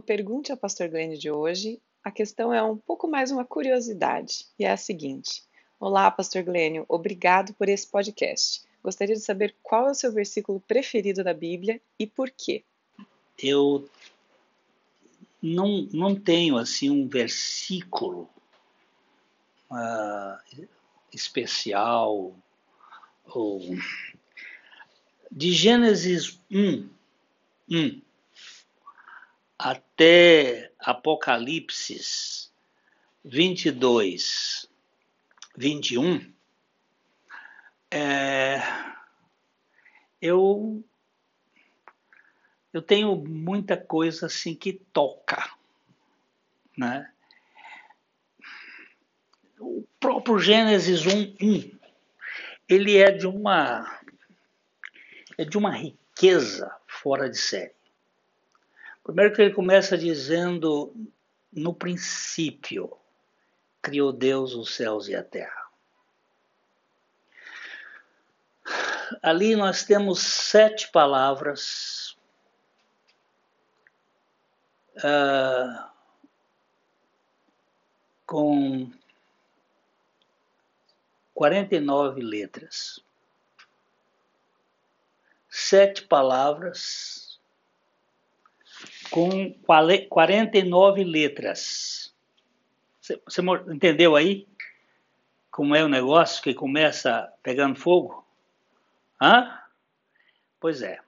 Pergunte ao Pastor Glenn de hoje, a questão é um pouco mais uma curiosidade, e é a seguinte: Olá, Pastor Glênio, obrigado por esse podcast. Gostaria de saber qual é o seu versículo preferido da Bíblia e por quê. Eu não, não tenho assim um versículo uh, especial ou de Gênesis 1, 1 até Apocalipse 22, 21, é, eu eu tenho muita coisa assim que toca, né? O próprio Gênesis 1, 1 ele é de uma é de uma riqueza fora de série. Primeiro que ele começa dizendo no princípio criou Deus os céus e a terra. Ali nós temos sete palavras uh, com 49 letras. Sete palavras com 49 letras. Você, você entendeu aí como é o negócio que começa pegando fogo? Hã? Pois é.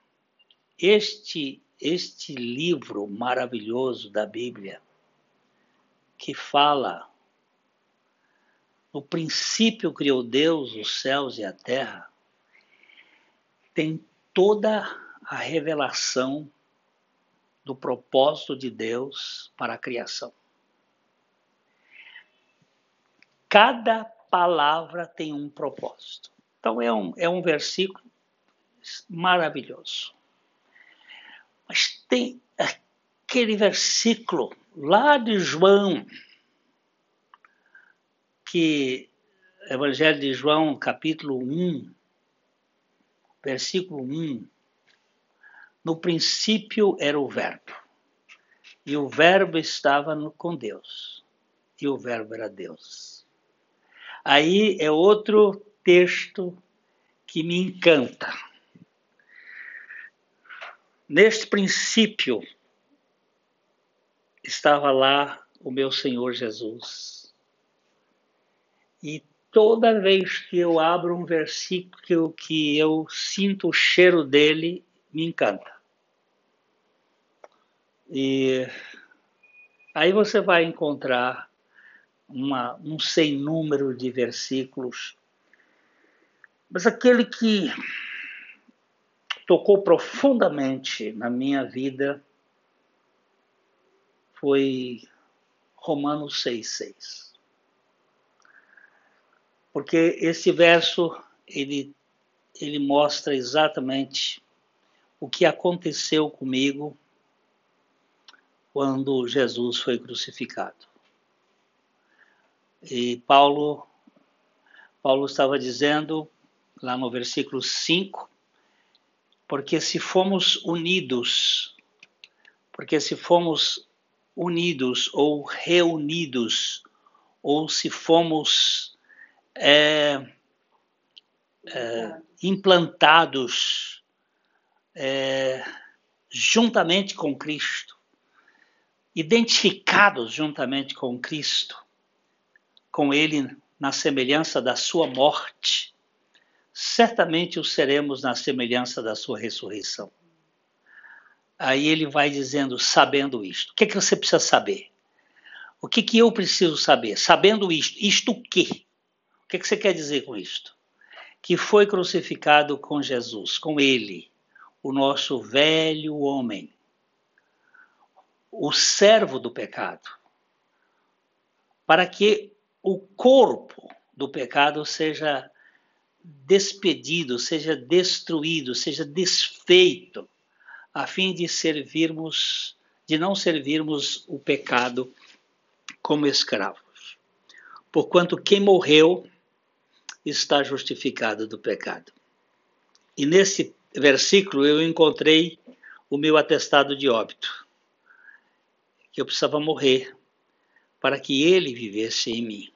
Este este livro maravilhoso da Bíblia que fala no princípio criou Deus os céus e a terra, tem toda a revelação do propósito de Deus para a criação. Cada palavra tem um propósito. Então é um, é um versículo maravilhoso. Mas tem aquele versículo lá de João, que Evangelho de João, capítulo 1, versículo 1. No princípio era o Verbo, e o Verbo estava no, com Deus, e o Verbo era Deus. Aí é outro texto que me encanta. Neste princípio estava lá o meu Senhor Jesus. E toda vez que eu abro um versículo que eu sinto o cheiro dele, me encanta. E aí você vai encontrar uma, um sem número de versículos mas aquele que tocou profundamente na minha vida foi Romanos 6,6. Porque esse verso ele, ele mostra exatamente o que aconteceu comigo quando Jesus foi crucificado. E Paulo, Paulo estava dizendo lá no versículo 5, porque se fomos unidos, porque se fomos unidos ou reunidos, ou se fomos é, é, implantados é, juntamente com Cristo, identificados juntamente com Cristo, com Ele na semelhança da Sua morte, certamente o seremos na semelhança da sua ressurreição. Aí ele vai dizendo, sabendo isto. O que, é que você precisa saber? O que, que eu preciso saber? Sabendo isto. Isto o quê? O que, que você quer dizer com isto? Que foi crucificado com Jesus, com ele, o nosso velho homem, o servo do pecado, para que o corpo do pecado seja despedido, seja destruído, seja desfeito, a fim de servirmos, de não servirmos o pecado como escravos. Porquanto quem morreu está justificado do pecado. E nesse versículo eu encontrei o meu atestado de óbito. Que eu precisava morrer para que ele vivesse em mim.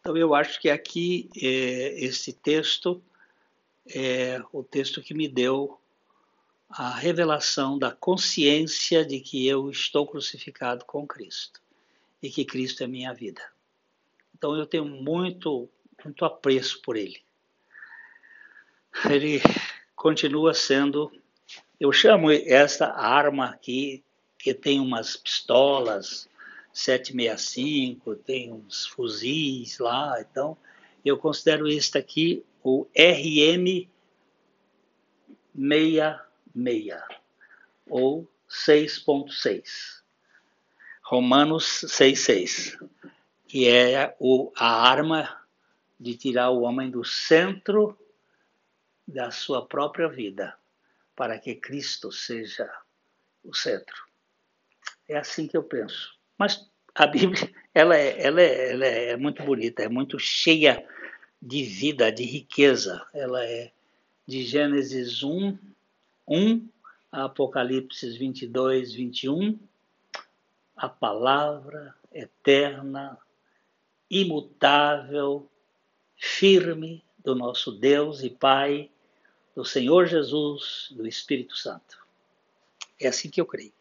Então eu acho que aqui é, esse texto é o texto que me deu a revelação da consciência de que eu estou crucificado com Cristo e que Cristo é minha vida. Então eu tenho muito, muito apreço por ele. Ele continua sendo, eu chamo esta arma aqui, que tem umas pistolas 765, tem uns fuzis lá, então eu considero este aqui o RM 66 ou 6.6. Romanos 6,6, que é o, a arma de tirar o homem do centro da sua própria vida, para que Cristo seja o centro. É assim que eu penso. Mas a Bíblia, ela é, ela é, ela é muito bonita, é muito cheia de vida, de riqueza. Ela é de Gênesis 1, 1 a Apocalipse 22, 21. A palavra eterna, imutável, firme do nosso Deus e Pai, do Senhor Jesus, do Espírito Santo. É assim que eu creio.